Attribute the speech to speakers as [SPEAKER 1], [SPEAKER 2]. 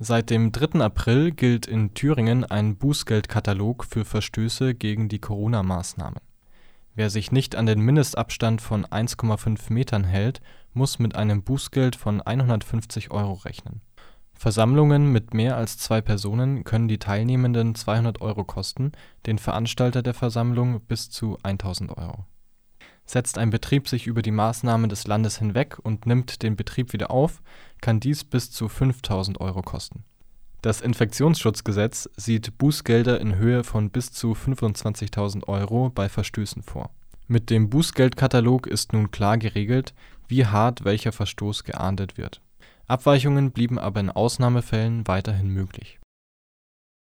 [SPEAKER 1] Seit dem 3. April gilt in Thüringen ein Bußgeldkatalog für Verstöße gegen die Corona-Maßnahmen. Wer sich nicht an den Mindestabstand von 1,5 Metern hält, muss mit einem Bußgeld von 150 Euro rechnen. Versammlungen mit mehr als zwei Personen können die Teilnehmenden 200 Euro kosten, den Veranstalter der Versammlung bis zu 1000 Euro. Setzt ein Betrieb sich über die Maßnahmen des Landes hinweg und nimmt den Betrieb wieder auf, kann dies bis zu 5000 Euro kosten. Das Infektionsschutzgesetz sieht Bußgelder in Höhe von bis zu 25.000 Euro bei Verstößen vor. Mit dem Bußgeldkatalog ist nun klar geregelt, wie hart welcher Verstoß geahndet wird. Abweichungen blieben aber in Ausnahmefällen weiterhin möglich